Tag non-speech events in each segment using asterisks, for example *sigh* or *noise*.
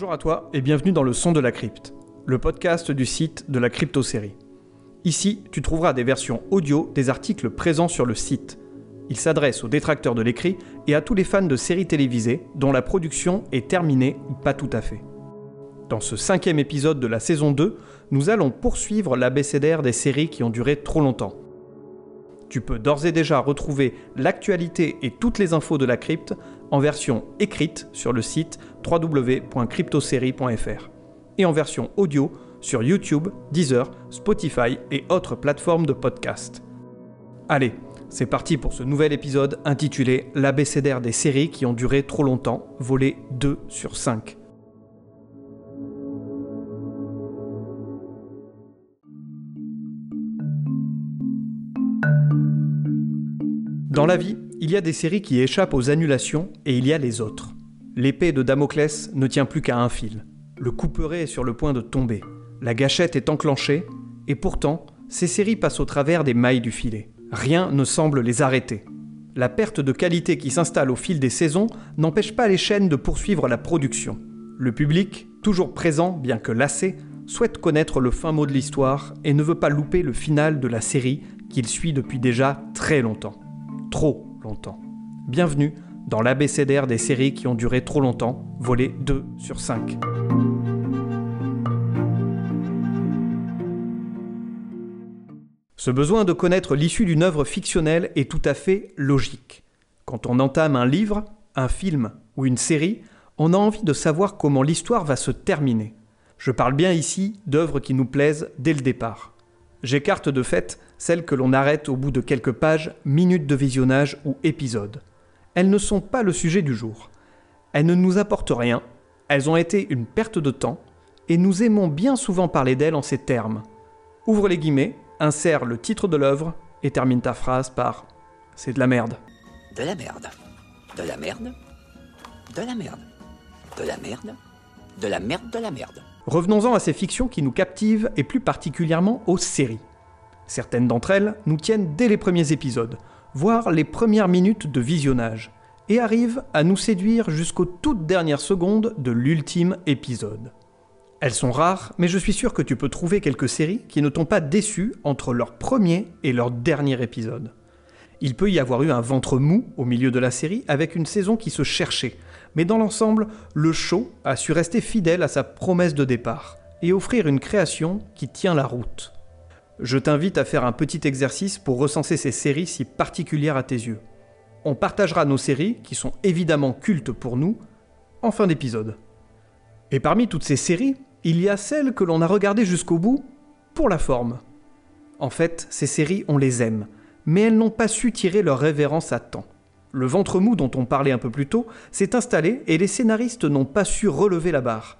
Bonjour à toi et bienvenue dans le son de la crypte, le podcast du site de la crypto-série. Ici, tu trouveras des versions audio des articles présents sur le site. Il s'adresse aux détracteurs de l'écrit et à tous les fans de séries télévisées dont la production est terminée ou pas tout à fait. Dans ce cinquième épisode de la saison 2, nous allons poursuivre l'abécédaire des séries qui ont duré trop longtemps. Tu peux d'ores et déjà retrouver l'actualité et toutes les infos de la crypte en version écrite sur le site www.cryptosérie.fr et en version audio sur YouTube, Deezer, Spotify et autres plateformes de podcast. Allez, c'est parti pour ce nouvel épisode intitulé L'abécédaire des séries qui ont duré trop longtemps, volé 2 sur 5. Dans la vie, il y a des séries qui échappent aux annulations et il y a les autres. L'épée de Damoclès ne tient plus qu'à un fil. Le couperet est sur le point de tomber. La gâchette est enclenchée et pourtant, ces séries passent au travers des mailles du filet. Rien ne semble les arrêter. La perte de qualité qui s'installe au fil des saisons n'empêche pas les chaînes de poursuivre la production. Le public, toujours présent bien que lassé, souhaite connaître le fin mot de l'histoire et ne veut pas louper le final de la série qu'il suit depuis déjà très longtemps trop longtemps. Bienvenue dans l'abécédaire des séries qui ont duré trop longtemps, volé 2 sur 5. Ce besoin de connaître l'issue d'une œuvre fictionnelle est tout à fait logique. Quand on entame un livre, un film ou une série, on a envie de savoir comment l'histoire va se terminer. Je parle bien ici d'œuvres qui nous plaisent dès le départ. J'écarte de fait celles que l'on arrête au bout de quelques pages, minutes de visionnage ou épisodes. Elles ne sont pas le sujet du jour. Elles ne nous apportent rien, elles ont été une perte de temps, et nous aimons bien souvent parler d'elles en ces termes. Ouvre les guillemets, insère le titre de l'œuvre et termine ta phrase par C'est de la merde. De la merde. De la merde. De la merde. De la merde. De la merde de la merde. Revenons-en à ces fictions qui nous captivent et plus particulièrement aux séries. Certaines d'entre elles nous tiennent dès les premiers épisodes, voire les premières minutes de visionnage, et arrivent à nous séduire jusqu'aux toutes dernières secondes de l'ultime épisode. Elles sont rares, mais je suis sûr que tu peux trouver quelques séries qui ne t'ont pas déçu entre leur premier et leur dernier épisode. Il peut y avoir eu un ventre mou au milieu de la série avec une saison qui se cherchait, mais dans l'ensemble, le show a su rester fidèle à sa promesse de départ et offrir une création qui tient la route je t'invite à faire un petit exercice pour recenser ces séries si particulières à tes yeux. On partagera nos séries, qui sont évidemment cultes pour nous, en fin d'épisode. Et parmi toutes ces séries, il y a celles que l'on a regardées jusqu'au bout pour la forme. En fait, ces séries, on les aime, mais elles n'ont pas su tirer leur révérence à temps. Le ventre mou dont on parlait un peu plus tôt s'est installé et les scénaristes n'ont pas su relever la barre.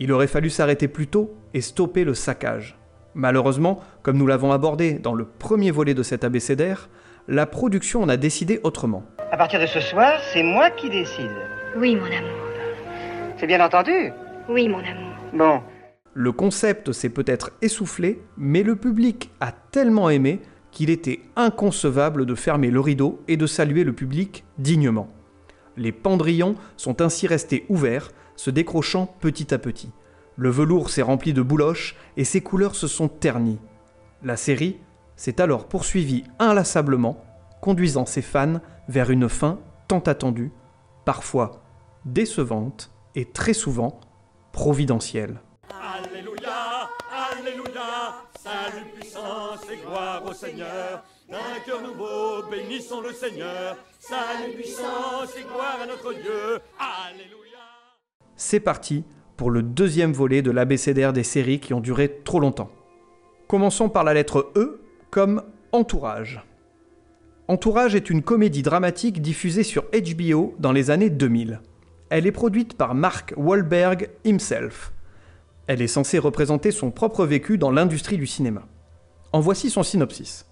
Il aurait fallu s'arrêter plus tôt et stopper le saccage. Malheureusement, comme nous l'avons abordé dans le premier volet de cet abécédaire, la production en a décidé autrement. À partir de ce soir, c'est moi qui décide. Oui, mon amour. C'est bien entendu Oui, mon amour. Bon. Le concept s'est peut-être essoufflé, mais le public a tellement aimé qu'il était inconcevable de fermer le rideau et de saluer le public dignement. Les pendrillons sont ainsi restés ouverts, se décrochant petit à petit. Le velours s'est rempli de bouloches et ses couleurs se sont ternies. La série s'est alors poursuivie inlassablement, conduisant ses fans vers une fin tant attendue, parfois décevante et très souvent providentielle. Alléluia, Alléluia, salut, puissance et gloire au Seigneur. D'un cœur nouveau, bénissons le Seigneur. Salut, puissance et gloire à notre Dieu. Alléluia. C'est parti pour le deuxième volet de l'abécédaire des séries qui ont duré trop longtemps. Commençons par la lettre E comme Entourage. Entourage est une comédie dramatique diffusée sur HBO dans les années 2000. Elle est produite par Mark Wahlberg himself. Elle est censée représenter son propre vécu dans l'industrie du cinéma. En voici son synopsis.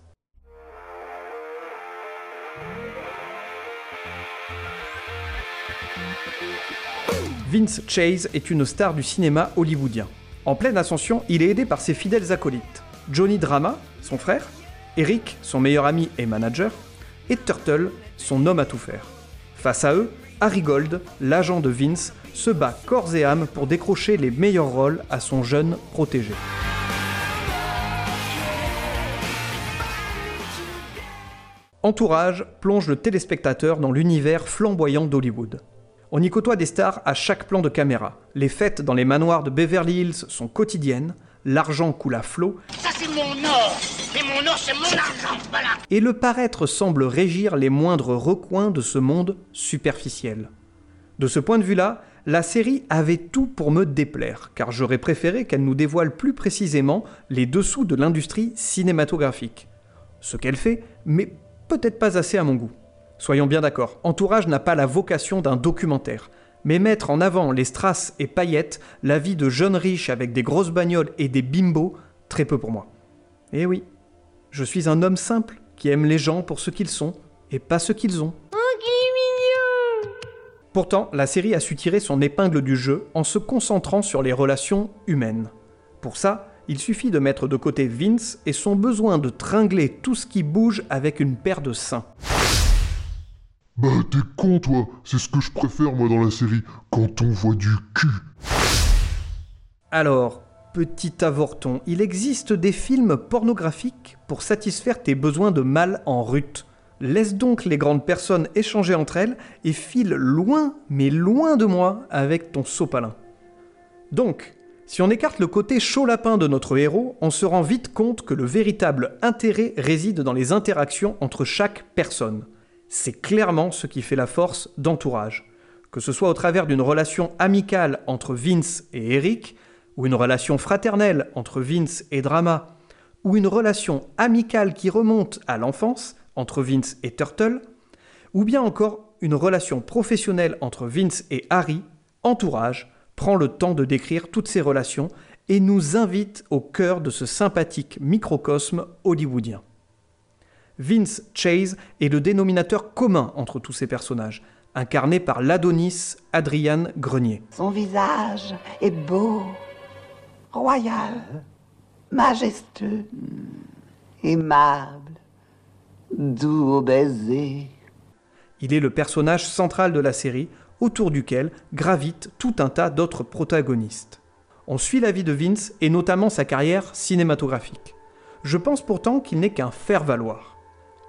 Vince Chase est une star du cinéma hollywoodien. En pleine ascension, il est aidé par ses fidèles acolytes. Johnny Drama, son frère, Eric, son meilleur ami et manager, et Turtle, son homme à tout faire. Face à eux, Harry Gold, l'agent de Vince, se bat corps et âme pour décrocher les meilleurs rôles à son jeune protégé. Entourage plonge le téléspectateur dans l'univers flamboyant d'Hollywood. On y côtoie des stars à chaque plan de caméra. Les fêtes dans les manoirs de Beverly Hills sont quotidiennes, l'argent coule à flot. Ça c'est mon or Et mon or c'est mon argent, voilà Et le paraître semble régir les moindres recoins de ce monde superficiel. De ce point de vue-là, la série avait tout pour me déplaire, car j'aurais préféré qu'elle nous dévoile plus précisément les dessous de l'industrie cinématographique. Ce qu'elle fait, mais peut-être pas assez à mon goût. Soyons bien d'accord, Entourage n'a pas la vocation d'un documentaire, mais mettre en avant les strass et paillettes, la vie de jeunes riches avec des grosses bagnoles et des bimbos, très peu pour moi. Eh oui, je suis un homme simple qui aime les gens pour ce qu'ils sont et pas ce qu'ils ont. Pourtant, la série a su tirer son épingle du jeu en se concentrant sur les relations humaines. Pour ça, il suffit de mettre de côté Vince et son besoin de tringler tout ce qui bouge avec une paire de seins. Bah t'es con toi, c'est ce que je préfère moi dans la série, quand on voit du cul. Alors, petit avorton, il existe des films pornographiques pour satisfaire tes besoins de mâle en rut. Laisse donc les grandes personnes échanger entre elles et file loin, mais loin de moi, avec ton sopalin. Donc, si on écarte le côté chaud lapin de notre héros, on se rend vite compte que le véritable intérêt réside dans les interactions entre chaque personne. C'est clairement ce qui fait la force d'entourage. Que ce soit au travers d'une relation amicale entre Vince et Eric, ou une relation fraternelle entre Vince et Drama, ou une relation amicale qui remonte à l'enfance entre Vince et Turtle, ou bien encore une relation professionnelle entre Vince et Harry, Entourage prend le temps de décrire toutes ces relations et nous invite au cœur de ce sympathique microcosme hollywoodien. Vince Chase est le dénominateur commun entre tous ces personnages, incarné par l'Adonis Adrian Grenier. Son visage est beau, royal, majestueux, aimable, doux au baiser. Il est le personnage central de la série, autour duquel gravitent tout un tas d'autres protagonistes. On suit la vie de Vince et notamment sa carrière cinématographique. Je pense pourtant qu'il n'est qu'un faire-valoir.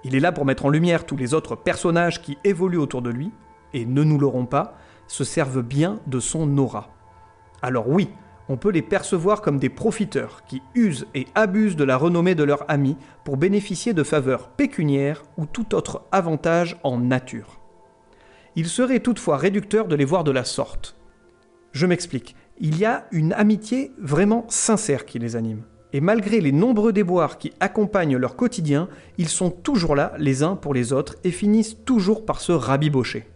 Il est là pour mettre en lumière tous les autres personnages qui évoluent autour de lui, et ne nous l'auront pas, se servent bien de son aura. Alors oui, on peut les percevoir comme des profiteurs qui usent et abusent de la renommée de leurs amis pour bénéficier de faveurs pécuniaires ou tout autre avantage en nature. Il serait toutefois réducteur de les voir de la sorte. Je m'explique, il y a une amitié vraiment sincère qui les anime. Et malgré les nombreux déboires qui accompagnent leur quotidien, ils sont toujours là les uns pour les autres et finissent toujours par se rabibocher.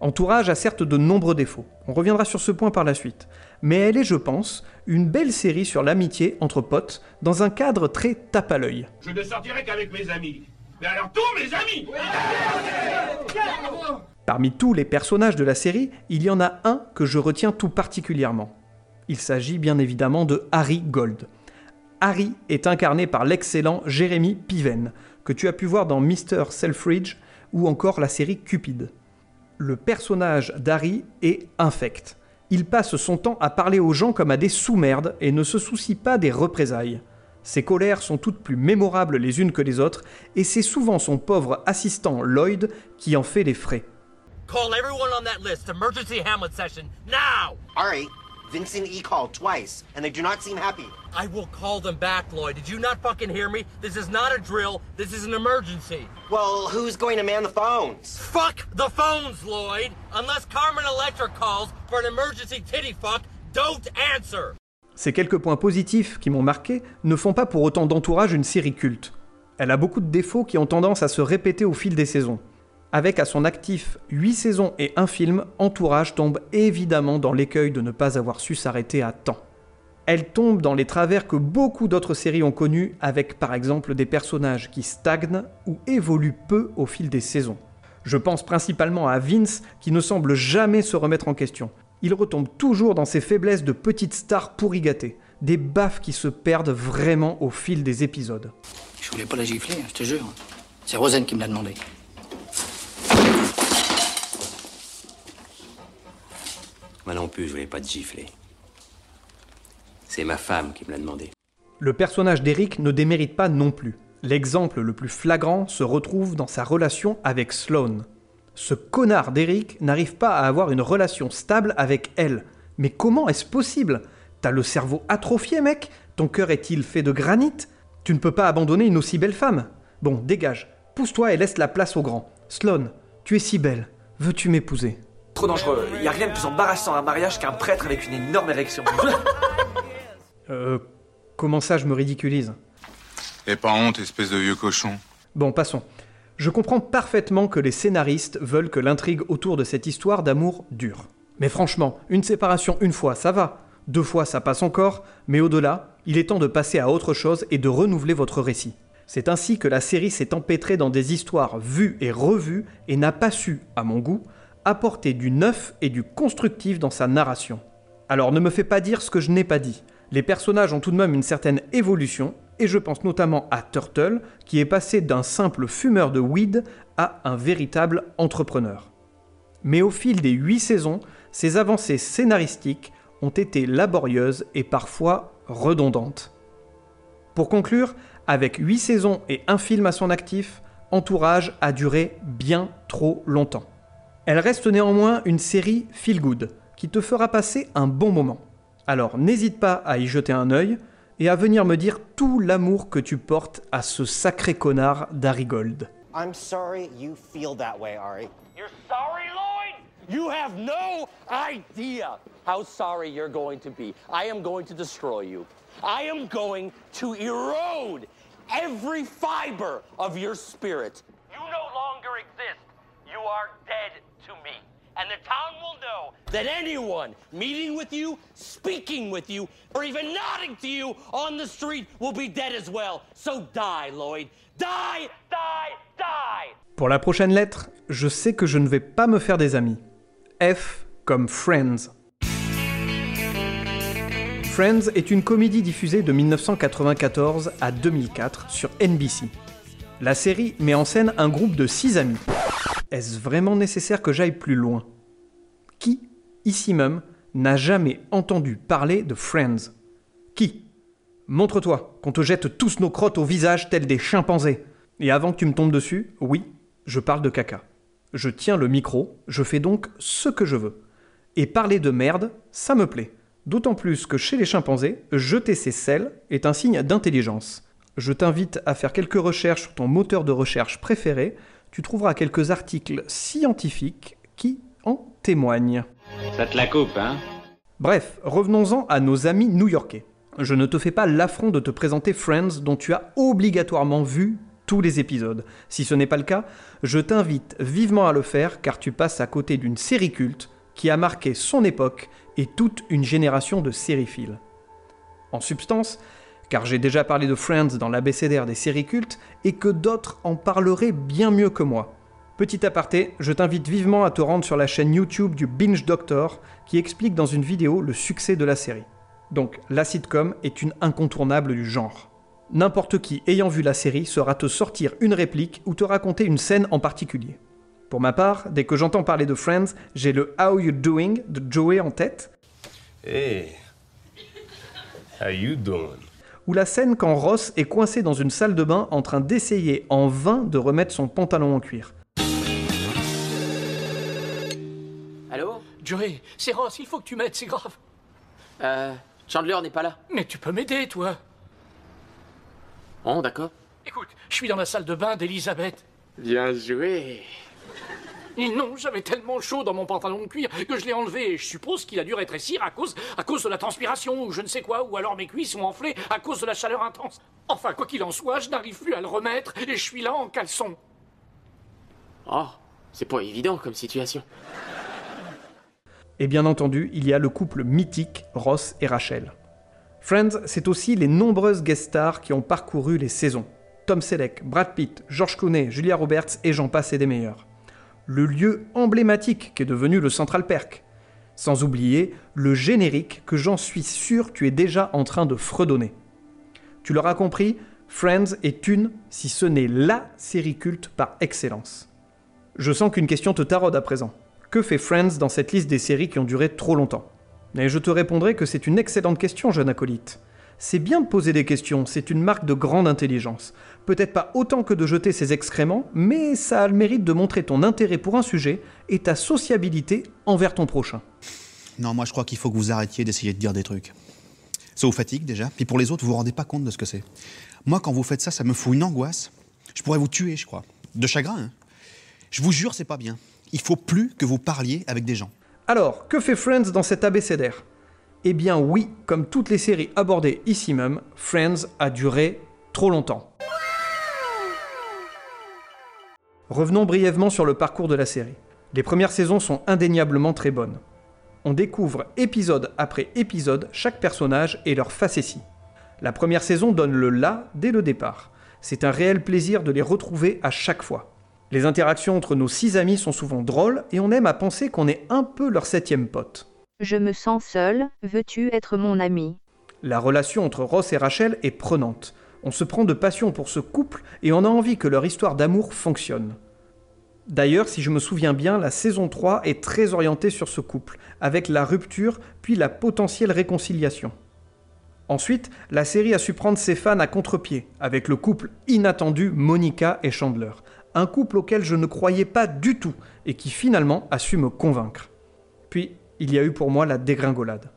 Entourage a certes de nombreux défauts, on reviendra sur ce point par la suite, mais elle est, je pense, une belle série sur l'amitié entre potes dans un cadre très tape à l'œil. Je ne sortirai qu'avec mes amis. Mais alors tous mes amis Parmi tous les personnages de la série, il y en a un que je retiens tout particulièrement. Il s'agit bien évidemment de Harry Gold. Harry est incarné par l'excellent Jeremy Piven, que tu as pu voir dans Mr. Selfridge ou encore la série Cupid. Le personnage d'Harry est infect. Il passe son temps à parler aux gens comme à des sous-merdes et ne se soucie pas des représailles. Ses colères sont toutes plus mémorables les unes que les autres, et c'est souvent son pauvre assistant Lloyd qui en fait les frais. Call everyone on that list. Emergency Hamlet session now. All right. Vincent E called twice, and they do not seem happy. I will call them back, Lloyd. Did you not fucking hear me? This is not a drill. This is an emergency. Well, who's going to man the phones? Fuck the phones, Lloyd. Unless Carmen Electra calls for an emergency titty fuck, don't answer. Ces quelques points positifs qui m'ont marqué ne font pas pour autant d'entourage une série culte. Elle a beaucoup de défauts qui ont tendance à se répéter au fil des saisons. Avec à son actif 8 saisons et un film, Entourage tombe évidemment dans l'écueil de ne pas avoir su s'arrêter à temps. Elle tombe dans les travers que beaucoup d'autres séries ont connus, avec par exemple des personnages qui stagnent ou évoluent peu au fil des saisons. Je pense principalement à Vince qui ne semble jamais se remettre en question. Il retombe toujours dans ses faiblesses de petite star pourri gâtée, des baffes qui se perdent vraiment au fil des épisodes. Je voulais pas la gifler, hein, je te jure. C'est Rosen qui me l'a demandé. Moi non plus, je voulais pas te gifler. C'est ma femme qui me l'a demandé. Le personnage d'Eric ne démérite pas non plus. L'exemple le plus flagrant se retrouve dans sa relation avec Sloane. Ce connard d'Eric n'arrive pas à avoir une relation stable avec elle. Mais comment est-ce possible? T'as le cerveau atrophié, mec Ton cœur est-il fait de granit? Tu ne peux pas abandonner une aussi belle femme. Bon, dégage. Pousse-toi et laisse la place au grand. Sloane, tu es si belle. Veux-tu m'épouser? Trop dangereux. Il y a rien de plus embarrassant à un mariage qu'un prêtre avec une énorme érection. *laughs* Euh. Comment ça, je me ridiculise Et pas honte, espèce de vieux cochon. Bon, passons. Je comprends parfaitement que les scénaristes veulent que l'intrigue autour de cette histoire d'amour dure. Mais franchement, une séparation une fois, ça va. Deux fois, ça passe encore. Mais au-delà, il est temps de passer à autre chose et de renouveler votre récit. C'est ainsi que la série s'est empêtrée dans des histoires vues et revues et n'a pas su, à mon goût, apporter du neuf et du constructif dans sa narration. Alors ne me fais pas dire ce que je n'ai pas dit. Les personnages ont tout de même une certaine évolution, et je pense notamment à Turtle, qui est passé d'un simple fumeur de weed à un véritable entrepreneur. Mais au fil des huit saisons, ces avancées scénaristiques ont été laborieuses et parfois redondantes. Pour conclure, avec huit saisons et un film à son actif, Entourage a duré bien trop longtemps. Elle reste néanmoins une série feel good, qui te fera passer un bon moment. Alors n'hésite pas à y jeter un œil et à venir me dire tout l'amour que tu portes à ce sacré connard d'Harry Gold. I'm sorry you feel that way, Ari. You're sorry, Lloyd? You have no idea how sorry you're going to be. I am going to destroy you. I am going to erode every fiber of your spirit. You no longer exist. You are dead to me. And the town will know that anyone meeting with you, speaking with you, or even nodding to you on the street will be dead as well. So die, Lloyd. Die, die, die! Pour la prochaine lettre, je sais que je ne vais pas me faire des amis. F comme Friends. Friends est une comédie diffusée de 1994 à 2004 sur NBC. La série met en scène un groupe de six amis. Est-ce vraiment nécessaire que j'aille plus loin? Qui, ici même, n'a jamais entendu parler de Friends? Qui? Montre-toi, qu'on te jette tous nos crottes au visage tels des chimpanzés. Et avant que tu me tombes dessus, oui, je parle de caca. Je tiens le micro, je fais donc ce que je veux. Et parler de merde, ça me plaît. D'autant plus que chez les chimpanzés, jeter ses selles est un signe d'intelligence. Je t'invite à faire quelques recherches sur ton moteur de recherche préféré, tu trouveras quelques articles scientifiques qui en témoignent. Ça te la coupe, hein? Bref, revenons-en à nos amis new-yorkais. Je ne te fais pas l'affront de te présenter Friends dont tu as obligatoirement vu tous les épisodes. Si ce n'est pas le cas, je t'invite vivement à le faire car tu passes à côté d'une série culte qui a marqué son époque et toute une génération de sériphiles. En substance, car j'ai déjà parlé de Friends dans l'abécédaire des séries cultes et que d'autres en parleraient bien mieux que moi. Petit aparté, je t'invite vivement à te rendre sur la chaîne YouTube du Binge Doctor qui explique dans une vidéo le succès de la série. Donc, la sitcom est une incontournable du genre. N'importe qui ayant vu la série saura te sortir une réplique ou te raconter une scène en particulier. Pour ma part, dès que j'entends parler de Friends, j'ai le How You Doing de Joey en tête. Hey, how you doing? Ou la scène quand Ross est coincé dans une salle de bain en train d'essayer en vain de remettre son pantalon en cuir. Allô? Joey, c'est Ross, il faut que tu m'aides, c'est grave. Euh, Chandler n'est pas là. Mais tu peux m'aider, toi. Oh, d'accord. Écoute, je suis dans la salle de bain d'Elisabeth. Bien joué. Et non, j'avais tellement chaud dans mon pantalon de cuir que je l'ai enlevé et je suppose qu'il a dû rétrécir à cause, à cause de la transpiration ou je ne sais quoi, ou alors mes cuisses sont enflées à cause de la chaleur intense. Enfin, quoi qu'il en soit, je n'arrive plus à le remettre et je suis là en caleçon. Oh, c'est pas évident comme situation. Et bien entendu, il y a le couple mythique Ross et Rachel. Friends, c'est aussi les nombreuses guest stars qui ont parcouru les saisons. Tom Selleck, Brad Pitt, George Clooney, Julia Roberts et j'en passe et des meilleurs. Le lieu emblématique qu'est devenu le Central Perk. Sans oublier le générique que j'en suis sûr tu es déjà en train de fredonner. Tu l'auras compris, Friends est une, si ce n'est LA série culte par excellence. Je sens qu'une question te taraude à présent. Que fait Friends dans cette liste des séries qui ont duré trop longtemps? Et je te répondrai que c'est une excellente question, jeune acolyte. C'est bien de poser des questions, c'est une marque de grande intelligence. Peut-être pas autant que de jeter ses excréments, mais ça a le mérite de montrer ton intérêt pour un sujet et ta sociabilité envers ton prochain. Non, moi je crois qu'il faut que vous arrêtiez d'essayer de dire des trucs. Ça vous fatigue déjà, puis pour les autres, vous vous rendez pas compte de ce que c'est. Moi, quand vous faites ça, ça me fout une angoisse. Je pourrais vous tuer, je crois. De chagrin, hein. Je vous jure, c'est pas bien. Il faut plus que vous parliez avec des gens. Alors, que fait Friends dans cet abécédaire Eh bien oui, comme toutes les séries abordées ici même, Friends a duré trop longtemps. Revenons brièvement sur le parcours de la série. Les premières saisons sont indéniablement très bonnes. On découvre épisode après épisode chaque personnage et leur facétie. La première saison donne le là dès le départ. C'est un réel plaisir de les retrouver à chaque fois. Les interactions entre nos six amis sont souvent drôles et on aime à penser qu'on est un peu leur septième pote. Je me sens seule, veux-tu être mon ami? La relation entre Ross et Rachel est prenante. On se prend de passion pour ce couple et on a envie que leur histoire d'amour fonctionne. D'ailleurs, si je me souviens bien, la saison 3 est très orientée sur ce couple, avec la rupture puis la potentielle réconciliation. Ensuite, la série a su prendre ses fans à contre-pied, avec le couple inattendu Monica et Chandler. Un couple auquel je ne croyais pas du tout et qui finalement a su me convaincre. Puis, il y a eu pour moi la dégringolade.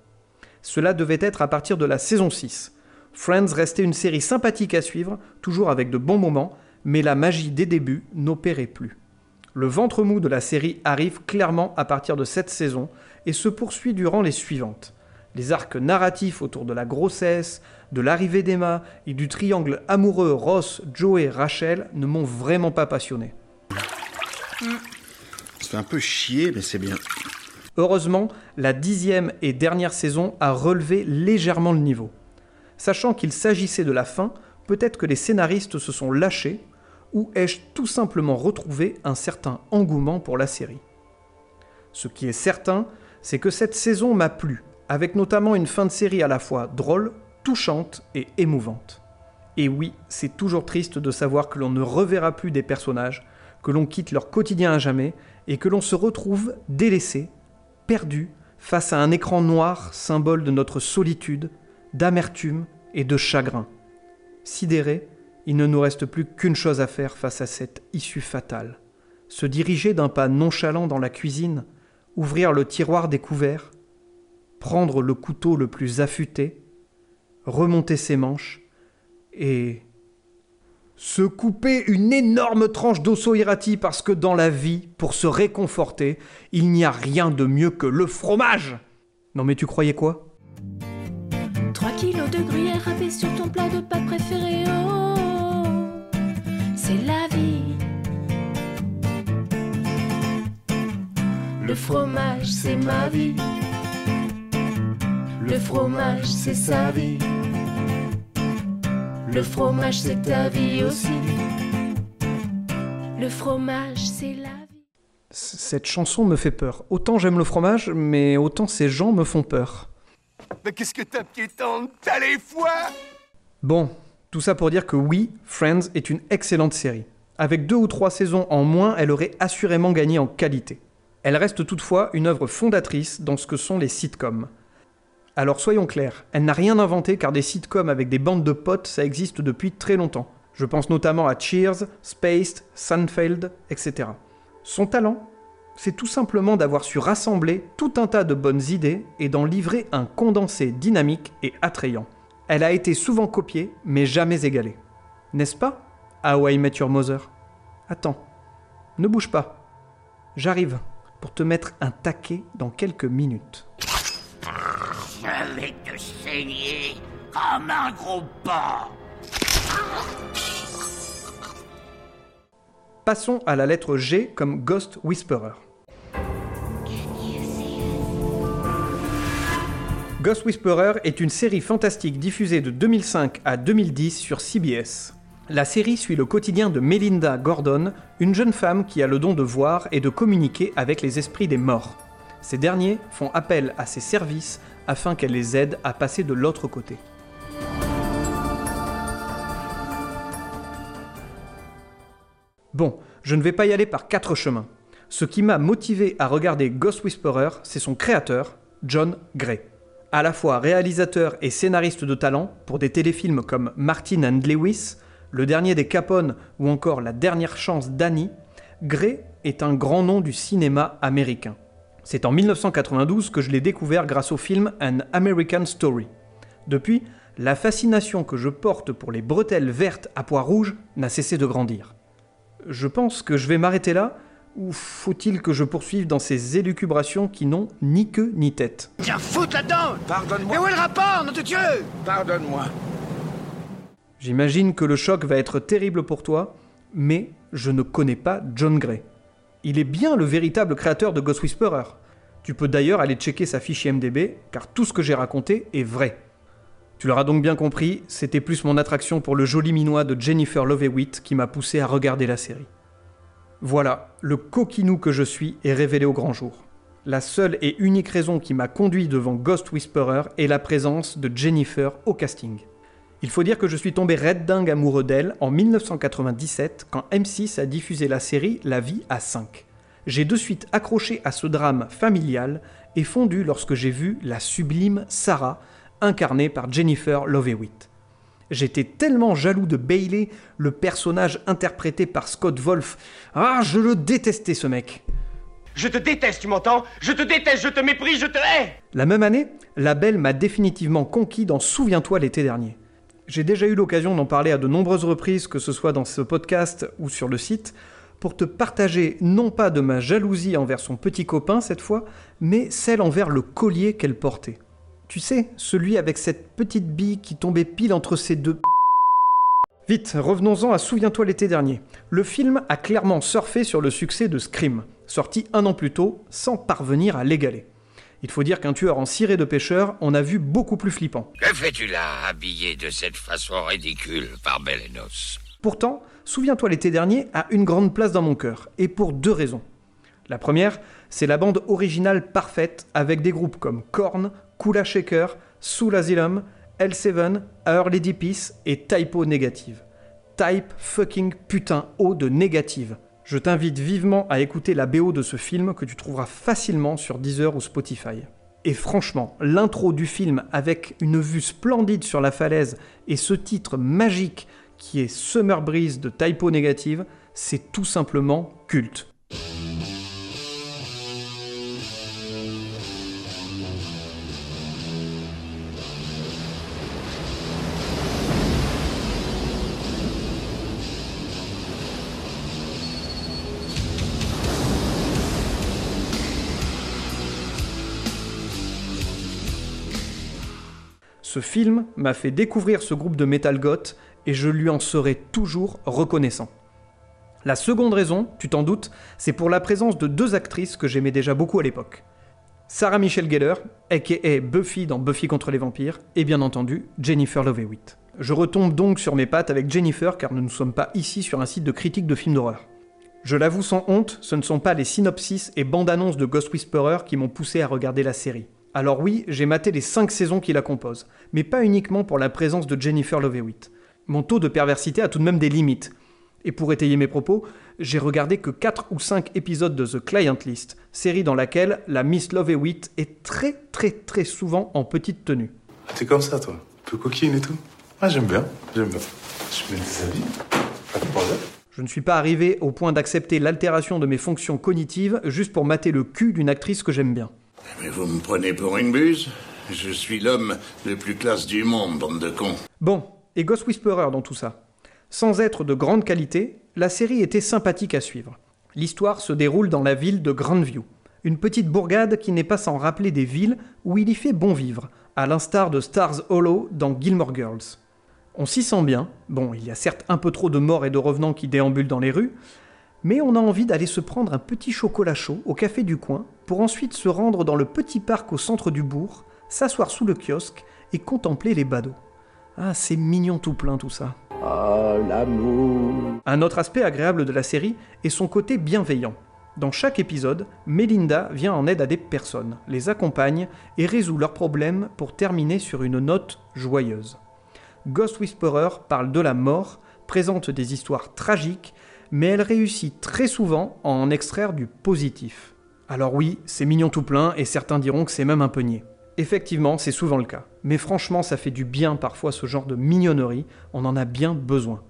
Cela devait être à partir de la saison 6. Friends restait une série sympathique à suivre, toujours avec de bons moments, mais la magie des débuts n'opérait plus. Le ventre mou de la série arrive clairement à partir de cette saison et se poursuit durant les suivantes. Les arcs narratifs autour de la grossesse, de l'arrivée d'Emma et du triangle amoureux Ross, Joey, Rachel ne m'ont vraiment pas passionné. Ça fait un peu chier, mais c'est bien. Heureusement, la dixième et dernière saison a relevé légèrement le niveau. Sachant qu'il s'agissait de la fin, peut-être que les scénaristes se sont lâchés, ou ai-je tout simplement retrouvé un certain engouement pour la série. Ce qui est certain, c'est que cette saison m'a plu, avec notamment une fin de série à la fois drôle, touchante et émouvante. Et oui, c'est toujours triste de savoir que l'on ne reverra plus des personnages, que l'on quitte leur quotidien à jamais, et que l'on se retrouve délaissé, perdu, face à un écran noir, symbole de notre solitude, d'amertume et de chagrin. Sidéré, il ne nous reste plus qu'une chose à faire face à cette issue fatale. Se diriger d'un pas nonchalant dans la cuisine, ouvrir le tiroir des prendre le couteau le plus affûté, remonter ses manches et se couper une énorme tranche d'osso irati parce que dans la vie, pour se réconforter, il n'y a rien de mieux que le fromage. Non mais tu croyais quoi? 3 kilos de gruyère râpés sur ton plat de pâtes préféré. Oh, c'est la vie. Le fromage, c'est ma vie. Le fromage, c'est sa vie. Le fromage, c'est ta vie aussi. Le fromage, c'est la vie. Cette chanson me fait peur. Autant j'aime le fromage, mais autant ces gens me font peur. Mais qu'est-ce que t'as piétante T'as les foies? Bon, tout ça pour dire que oui, Friends est une excellente série. Avec deux ou trois saisons en moins, elle aurait assurément gagné en qualité. Elle reste toutefois une œuvre fondatrice dans ce que sont les sitcoms. Alors soyons clairs, elle n'a rien inventé car des sitcoms avec des bandes de potes, ça existe depuis très longtemps. Je pense notamment à Cheers, Spaced, Seinfeld, etc. Son talent, c'est tout simplement d'avoir su rassembler tout un tas de bonnes idées et d'en livrer un condensé dynamique et attrayant. Elle a été souvent copiée, mais jamais égalée. N'est-ce pas How I Met Your Mother? Attends, ne bouge pas. J'arrive pour te mettre un taquet dans quelques minutes. Je vais te saigner comme un gros. Passons à la lettre G comme Ghost Whisperer. Ghost Whisperer est une série fantastique diffusée de 2005 à 2010 sur CBS. La série suit le quotidien de Melinda Gordon, une jeune femme qui a le don de voir et de communiquer avec les esprits des morts. Ces derniers font appel à ses services afin qu'elle les aide à passer de l'autre côté. Bon, je ne vais pas y aller par quatre chemins. Ce qui m'a motivé à regarder Ghost Whisperer, c'est son créateur, John Gray. À la fois réalisateur et scénariste de talent pour des téléfilms comme Martin and Lewis, Le dernier des Capone ou encore La dernière chance d'Annie, Gray est un grand nom du cinéma américain. C'est en 1992 que je l'ai découvert grâce au film An American Story. Depuis, la fascination que je porte pour les bretelles vertes à pois rouges n'a cessé de grandir. Je pense que je vais m'arrêter là, ou faut-il que je poursuive dans ces élucubrations qui n'ont ni queue ni tête? Tiens, foutre là-dedans Pardonne-moi Mais où est le rapport, nom de Dieu? Pardonne-moi. J'imagine que le choc va être terrible pour toi, mais je ne connais pas John Gray. Il est bien le véritable créateur de Ghost Whisperer. Tu peux d'ailleurs aller checker sa fiche IMDB, car tout ce que j'ai raconté est vrai. Tu l'auras donc bien compris, c'était plus mon attraction pour le joli minois de Jennifer Love qui m'a poussé à regarder la série. Voilà, le coquinou que je suis est révélé au grand jour. La seule et unique raison qui m'a conduit devant Ghost Whisperer est la présence de Jennifer au casting. Il faut dire que je suis tombé red dingue amoureux d'elle en 1997 quand M6 a diffusé la série La vie à 5. J'ai de suite accroché à ce drame familial et fondu lorsque j'ai vu la sublime Sarah, incarnée par Jennifer Love Hewitt. J'étais tellement jaloux de Bailey, le personnage interprété par Scott Wolf. Ah, je le détestais ce mec. Je te déteste, tu m'entends? Je te déteste, je te méprise, je te hais La même année, la belle m'a définitivement conquis dans Souviens-toi l'été dernier. J'ai déjà eu l'occasion d'en parler à de nombreuses reprises, que ce soit dans ce podcast ou sur le site, pour te partager non pas de ma jalousie envers son petit copain cette fois, mais celle envers le collier qu'elle portait. Tu sais, celui avec cette petite bille qui tombait pile entre ses deux... Vite, revenons-en à Souviens-toi l'été dernier. Le film a clairement surfé sur le succès de Scream, sorti un an plus tôt, sans parvenir à l'égaler. Il faut dire qu'un tueur en ciré de pêcheur en a vu beaucoup plus flippant. Que fais-tu là, habillé de cette façon ridicule par Belenos Pourtant, Souviens-toi l'été dernier a une grande place dans mon cœur, et pour deux raisons. La première, c'est la bande originale parfaite avec des groupes comme Korn, Kula Shaker, Soul Asylum, L7, Our Lady Peace et Typo Négative. Type fucking putain O de négative. Je t'invite vivement à écouter la BO de ce film que tu trouveras facilement sur Deezer ou Spotify. Et franchement, l'intro du film avec une vue splendide sur la falaise et ce titre magique qui est Summer Breeze de Typo Négative, c'est tout simplement culte. Ce film m'a fait découvrir ce groupe de metal goth et je lui en serai toujours reconnaissant. La seconde raison, tu t'en doutes, c'est pour la présence de deux actrices que j'aimais déjà beaucoup à l'époque. Sarah Michelle Gellar, aka Buffy dans Buffy contre les vampires, et bien entendu Jennifer Love. Je retombe donc sur mes pattes avec Jennifer car nous ne sommes pas ici sur un site de critique de films d'horreur. Je l'avoue sans honte, ce ne sont pas les synopsis et bandes annonces de Ghost Whisperer qui m'ont poussé à regarder la série. Alors oui, j'ai maté les 5 saisons qui la composent, mais pas uniquement pour la présence de Jennifer Love Hewitt. Mon taux de perversité a tout de même des limites. Et pour étayer mes propos, j'ai regardé que 4 ou 5 épisodes de The Client List, série dans laquelle la Miss Love Hewitt est très très très souvent en petite tenue. T'es comme ça, toi Un peu coquine et tout Ah, j'aime bien, j'aime bien. Je mets des habits, pas de problème. Je ne suis pas arrivé au point d'accepter l'altération de mes fonctions cognitives juste pour mater le cul d'une actrice que j'aime bien. Mais vous me prenez pour une buse Je suis l'homme le plus classe du monde, bande de cons. Bon, et Ghost Whisperer dans tout ça? Sans être de grande qualité, la série était sympathique à suivre. L'histoire se déroule dans la ville de Grandview, une petite bourgade qui n'est pas sans rappeler des villes où il y fait bon vivre, à l'instar de Stars Hollow dans Gilmore Girls. On s'y sent bien, bon, il y a certes un peu trop de morts et de revenants qui déambulent dans les rues, mais on a envie d'aller se prendre un petit chocolat chaud au café du coin pour ensuite se rendre dans le petit parc au centre du bourg, s'asseoir sous le kiosque et contempler les badauds. Ah, c'est mignon tout plein tout ça. Oh, l'amour. Un autre aspect agréable de la série est son côté bienveillant. Dans chaque épisode, Melinda vient en aide à des personnes, les accompagne et résout leurs problèmes pour terminer sur une note joyeuse. Ghost Whisperer parle de la mort, présente des histoires tragiques, mais elle réussit très souvent à en extraire du positif. Alors oui, c'est mignon tout plein, et certains diront que c'est même un peu. Effectivement, c'est souvent le cas. Mais franchement, ça fait du bien parfois ce genre de mignonnerie, on en a bien besoin.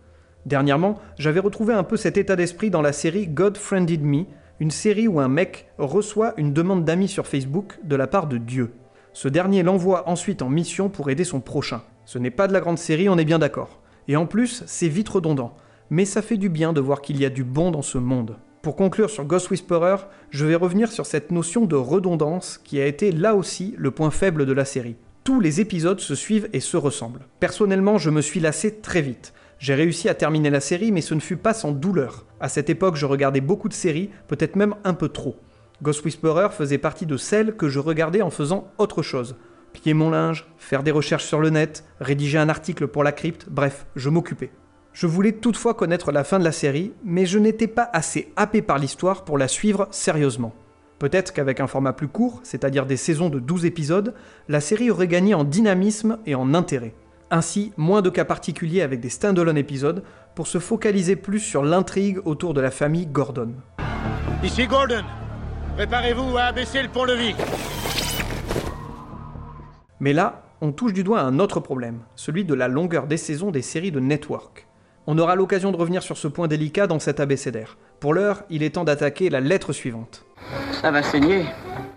Dernièrement, j'avais retrouvé un peu cet état d'esprit dans la série God Friended Me, une série où un mec reçoit une demande d'amis sur Facebook de la part de Dieu. Ce dernier l'envoie ensuite en mission pour aider son prochain. Ce n'est pas de la grande série, on est bien d'accord. Et en plus, c'est vite redondant. Mais ça fait du bien de voir qu'il y a du bon dans ce monde. Pour conclure sur Ghost Whisperer, je vais revenir sur cette notion de redondance qui a été là aussi le point faible de la série. Tous les épisodes se suivent et se ressemblent. Personnellement, je me suis lassé très vite. J'ai réussi à terminer la série, mais ce ne fut pas sans douleur. À cette époque, je regardais beaucoup de séries, peut-être même un peu trop. Ghost Whisperer faisait partie de celles que je regardais en faisant autre chose. Plier mon linge, faire des recherches sur le net, rédiger un article pour la crypte, bref, je m'occupais. Je voulais toutefois connaître la fin de la série, mais je n'étais pas assez happé par l'histoire pour la suivre sérieusement. Peut-être qu'avec un format plus court, c'est-à-dire des saisons de 12 épisodes, la série aurait gagné en dynamisme et en intérêt. Ainsi, moins de cas particuliers avec des stand-alone épisodes pour se focaliser plus sur l'intrigue autour de la famille Gordon. Ici Gordon. Préparez-vous à abaisser le pont-levis. Mais là, on touche du doigt un autre problème, celui de la longueur des saisons des séries de Network. On aura l'occasion de revenir sur ce point délicat dans cet abécédaire. Pour l'heure, il est temps d'attaquer la lettre suivante. Ça va saigner.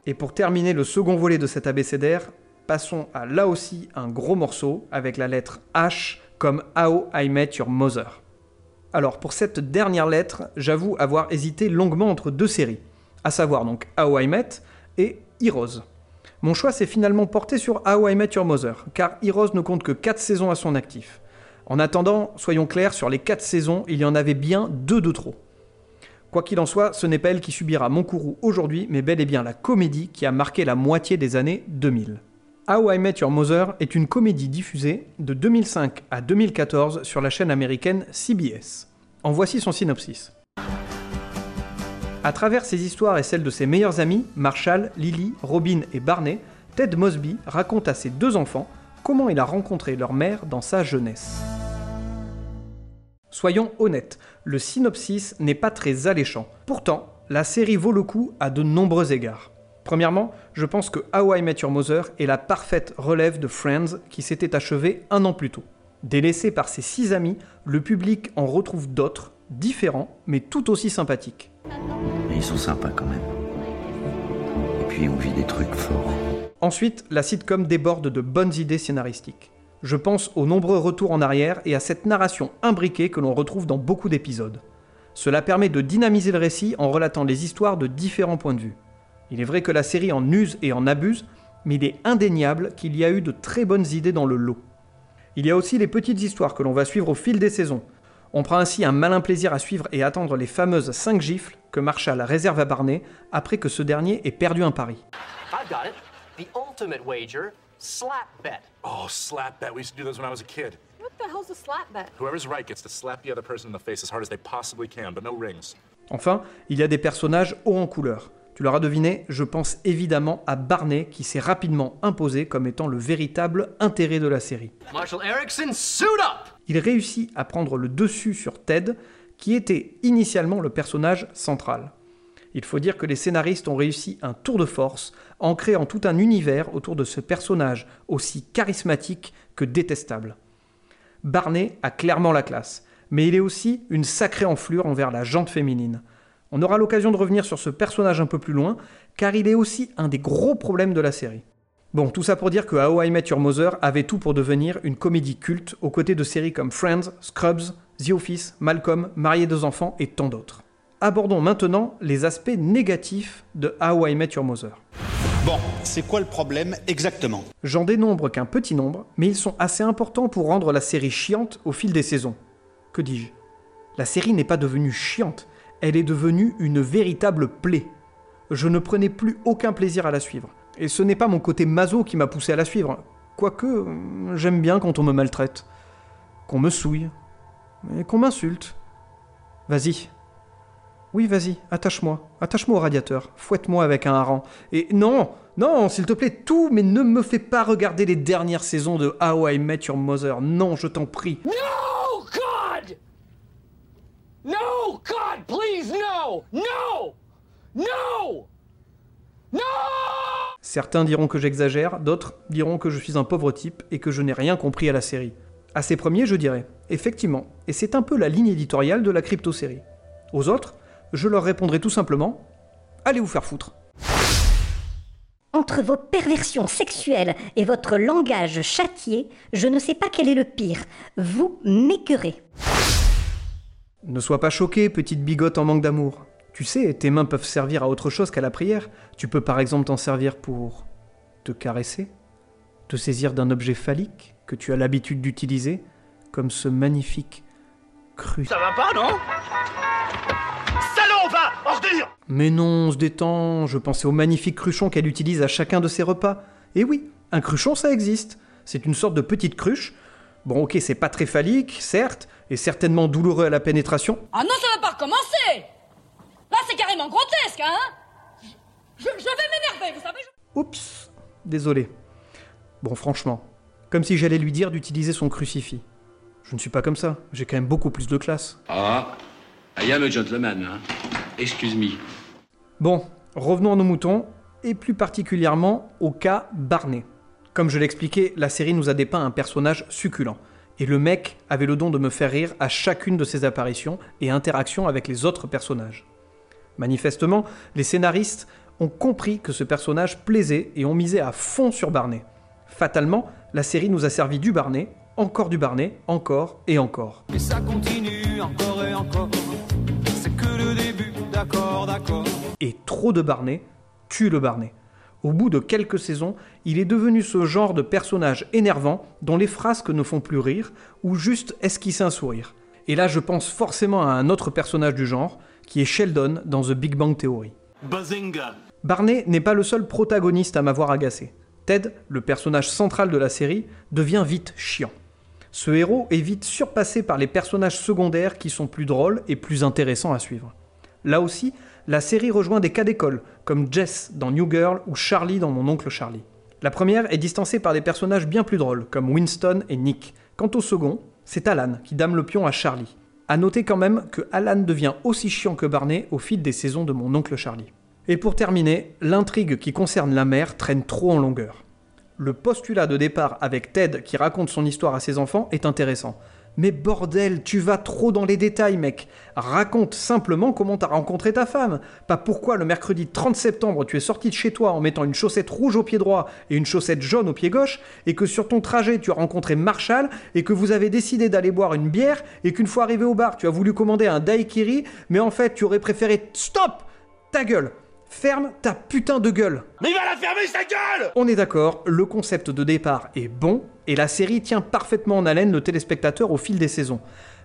Et pour terminer le second volet de cet abécédaire, passons à là aussi un gros morceau avec la lettre H comme How I Met Your Mother. Alors pour cette dernière lettre, j'avoue avoir hésité longuement entre deux séries, à savoir donc How I Met et Heroes. Mon choix s'est finalement porté sur How I Met Your Mother, car Heroes ne compte que 4 saisons à son actif. En attendant, soyons clairs, sur les 4 saisons, il y en avait bien 2 de trop. Quoi qu'il en soit, ce n'est pas elle qui subira mon courroux aujourd'hui, mais bel et bien la comédie qui a marqué la moitié des années 2000. How I Met Your Mother est une comédie diffusée de 2005 à 2014 sur la chaîne américaine CBS. En voici son synopsis. À travers ses histoires et celles de ses meilleurs amis, Marshall, Lily, Robin et Barney, Ted Mosby raconte à ses deux enfants comment il a rencontré leur mère dans sa jeunesse. Soyons honnêtes, le synopsis n'est pas très alléchant. Pourtant, la série vaut le coup à de nombreux égards. Premièrement, je pense que How I Met Your Mother est la parfaite relève de Friends qui s'était achevée un an plus tôt. Délaissé par ses six amis, le public en retrouve d'autres, différents, mais tout aussi sympathiques. Mais ils sont sympas quand même. Et puis on vit des trucs forts. Ensuite, la sitcom déborde de bonnes idées scénaristiques. Je pense aux nombreux retours en arrière et à cette narration imbriquée que l'on retrouve dans beaucoup d'épisodes. Cela permet de dynamiser le récit en relatant les histoires de différents points de vue. Il est vrai que la série en use et en abuse, mais il est indéniable qu'il y a eu de très bonnes idées dans le lot. Il y a aussi les petites histoires que l'on va suivre au fil des saisons. On prend ainsi un malin plaisir à suivre et attendre les fameuses 5 gifles que Marshall réserve à Barney après que ce dernier ait perdu un pari. Slap bet. Oh, slap bet. We used to do those when I was a kid. What the hell's a slap bet? Whoever's right gets to slap the other person in the face as hard as they possibly can, but no rings. Enfin, il y a des personnages hauts en couleur. Tu l'auras deviné, je pense évidemment à Barney qui s'est rapidement imposé comme étant le véritable intérêt de la série. Marshall Erickson, suit up! Il réussit à prendre le dessus sur Ted, qui était initialement le personnage central. Il faut dire que les scénaristes ont réussi un tour de force en créant tout un univers autour de ce personnage aussi charismatique que détestable. Barney a clairement la classe, mais il est aussi une sacrée enflure envers la jante féminine. On aura l'occasion de revenir sur ce personnage un peu plus loin, car il est aussi un des gros problèmes de la série. Bon, tout ça pour dire que How I Met Your Mother avait tout pour devenir une comédie culte aux côtés de séries comme Friends, Scrubs, The Office, Malcolm, Marié deux enfants et tant d'autres. Abordons maintenant les aspects négatifs de How I Met Your Mother. Bon, c'est quoi le problème exactement? J'en dénombre qu'un petit nombre, mais ils sont assez importants pour rendre la série chiante au fil des saisons. Que dis-je? La série n'est pas devenue chiante, elle est devenue une véritable plaie. Je ne prenais plus aucun plaisir à la suivre. Et ce n'est pas mon côté maso qui m'a poussé à la suivre. Quoique, j'aime bien quand on me maltraite. Qu'on me souille. Et qu'on m'insulte. Vas-y. Oui, vas-y, attache-moi. Attache-moi au radiateur. Fouette-moi avec un hareng. Et non, non, s'il te plaît, tout, mais ne me fais pas regarder les dernières saisons de How I Met Your Mother. Non, je t'en prie. No, God! No! God, please, no! No! No! No! Certains diront que j'exagère, d'autres diront que je suis un pauvre type et que je n'ai rien compris à la série. À ces premiers, je dirais, effectivement, et c'est un peu la ligne éditoriale de la crypto-série. Aux autres, je leur répondrai tout simplement, allez vous faire foutre. Entre vos perversions sexuelles et votre langage châtié, je ne sais pas quel est le pire. Vous m'écœurez. Ne sois pas choqué, petite bigote en manque d'amour. Tu sais, tes mains peuvent servir à autre chose qu'à la prière. Tu peux par exemple t'en servir pour te caresser, te saisir d'un objet phallique que tu as l'habitude d'utiliser, comme ce magnifique cru. Ça va pas, non? Salaud, va Ordure Mais non, on se détend, je pensais au magnifique cruchon qu'elle utilise à chacun de ses repas. Et oui, un cruchon ça existe. C'est une sorte de petite cruche. Bon ok, c'est pas très phallique, certes, et certainement douloureux à la pénétration. Ah non, ça va pas recommencer Là, c'est carrément grotesque, hein je, je vais m'énerver, vous savez je- Oups, désolé. Bon franchement, comme si j'allais lui dire d'utiliser son crucifix. Je ne suis pas comme ça, j'ai quand même beaucoup plus de classe. Ah, I am a gentleman, hein. Excuse me. Bon, revenons à nos moutons, et plus particulièrement au cas Barney. Comme je l'expliquais, la série nous a dépeint un personnage succulent. Et le mec avait le don de me faire rire à chacune de ses apparitions et interactions avec les autres personnages. Manifestement, les scénaristes ont compris que ce personnage plaisait et ont misé à fond sur Barney. Fatalement, la série nous a servi du Barney, encore du Barney, encore et encore. Et ça continue encore et encore. D'accord, d'accord. Et trop de Barney tue le Barney. Au bout de quelques saisons, il est devenu ce genre de personnage énervant dont les frasques ne font plus rire ou juste esquisser un sourire. Et là, je pense forcément à un autre personnage du genre, qui est Sheldon dans The Big Bang Theory. Bazinga Barney n'est pas le seul protagoniste à m'avoir agacé. Ted, le personnage central de la série, devient vite chiant. Ce héros est vite surpassé par les personnages secondaires qui sont plus drôles et plus intéressants à suivre. Là aussi, la série rejoint des cas d'école, comme Jess dans New Girl ou Charlie dans Mon oncle Charlie. La première est distancée par des personnages bien plus drôles, comme Winston et Nick. Quant au second, c'est Alan qui dame le pion à Charlie. À noter quand même que Alan devient aussi chiant que Barney au fil des saisons de Mon oncle Charlie. Et pour terminer, l'intrigue qui concerne la mère traîne trop en longueur. Le postulat de départ avec Ted qui raconte son histoire à ses enfants est intéressant. Mais bordel, tu vas trop dans les détails, mec. Raconte simplement comment t'as rencontré ta femme. Pas pourquoi le mercredi 30 septembre tu es sorti de chez toi en mettant une chaussette rouge au pied droit et une chaussette jaune au pied gauche, et que sur ton trajet tu as rencontré Marshall, et que vous avez décidé d'aller boire une bière, et qu'une fois arrivé au bar tu as voulu commander un daiquiri, mais en fait tu aurais préféré... Stop Ta gueule Ferme ta putain de gueule Mais il va la fermer sa gueule on est d'accord, le concept de départ est bon et la série tient parfaitement en haleine le téléspectateur au fil des saisons.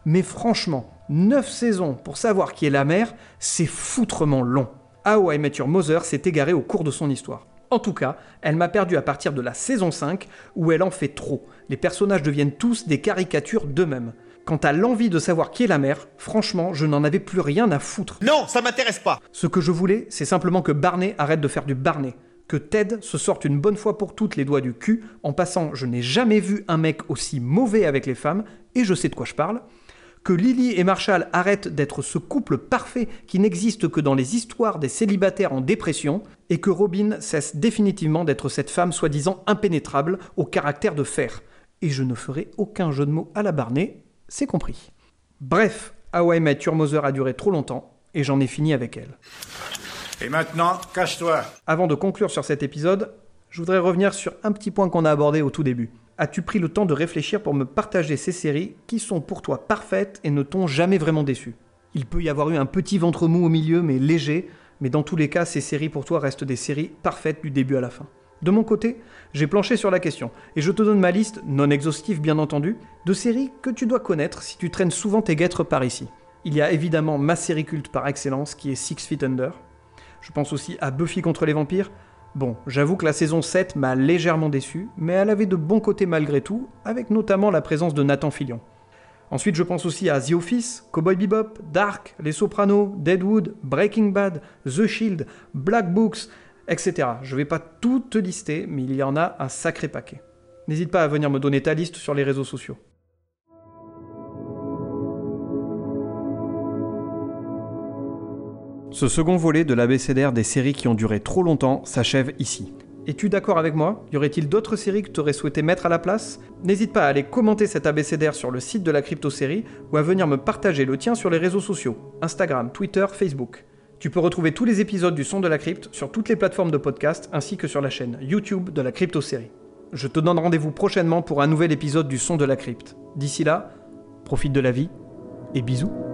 Mais franchement, 9 saisons pour savoir qui est la mère, c'est foutrement long. How I Met Your Mother s'est égaré au cours de son histoire. En tout cas, elle m'a perdu à partir de la saison 5 où elle en fait trop. Les personnages deviennent tous des caricatures d'eux-mêmes. Quant à l'envie de savoir qui est la mère, franchement, je n'en avais plus rien à foutre. Non, ça m'intéresse pas Ce que je voulais, c'est simplement que Barney arrête de faire du Barney. Que Ted se sorte une bonne fois pour toutes les doigts du cul en passant je n'ai jamais vu un mec aussi mauvais avec les femmes, et je sais de quoi je parle. Que Lily et Marshall arrêtent d'être ce couple parfait qui n'existe que dans les histoires des célibataires en dépression, et que Robin cesse définitivement d'être cette femme soi-disant impénétrable au caractère de fer. Et je ne ferai aucun jeu de mots à la Barney, c'est compris. Bref, How I Met Your Mother a duré trop longtemps, et j'en ai fini avec elle. Et maintenant, cache-toi Avant de conclure sur cet épisode, je voudrais revenir sur un petit point qu'on a abordé au tout début. As-tu pris le temps de réfléchir pour me partager ces séries qui sont pour toi parfaites et ne t'ont jamais vraiment déçu? Il peut y avoir eu un petit ventre mou au milieu, mais léger, mais dans tous les cas, ces séries pour toi restent des séries parfaites du début à la fin. De mon côté, j'ai planché sur la question, et je te donne ma liste, non exhaustive bien entendu, de séries que tu dois connaître si tu traînes souvent tes guêtres par ici. Il y a évidemment ma série culte par excellence qui est Six Feet Under. Je pense aussi à Buffy contre les vampires. Bon, j'avoue que la saison 7 m'a légèrement déçu, mais elle avait de bons côtés malgré tout, avec notamment la présence de Nathan Fillion. Ensuite, je pense aussi à The Office, Cowboy Bebop, Dark, Les Sopranos, Deadwood, Breaking Bad, The Shield, Black Books, etc. Je vais pas tout te lister, mais il y en a un sacré paquet. N'hésite pas à venir me donner ta liste sur les réseaux sociaux. Ce second volet de l'abécédaire des séries qui ont duré trop longtemps s'achève ici. Es-tu d'accord avec moi? Y aurait-il d'autres séries que tu aurais souhaité mettre à la place? N'hésite pas à aller commenter cet abécédaire sur le site de la crypto-série ou à venir me partager le tien sur les réseaux sociaux Instagram, Twitter, Facebook. Tu peux retrouver tous les épisodes du Son de la Crypte sur toutes les plateformes de podcast ainsi que sur la chaîne YouTube de la crypto-série. Je te donne rendez-vous prochainement pour un nouvel épisode du Son de la Crypte. D'ici là, profite de la vie et bisous.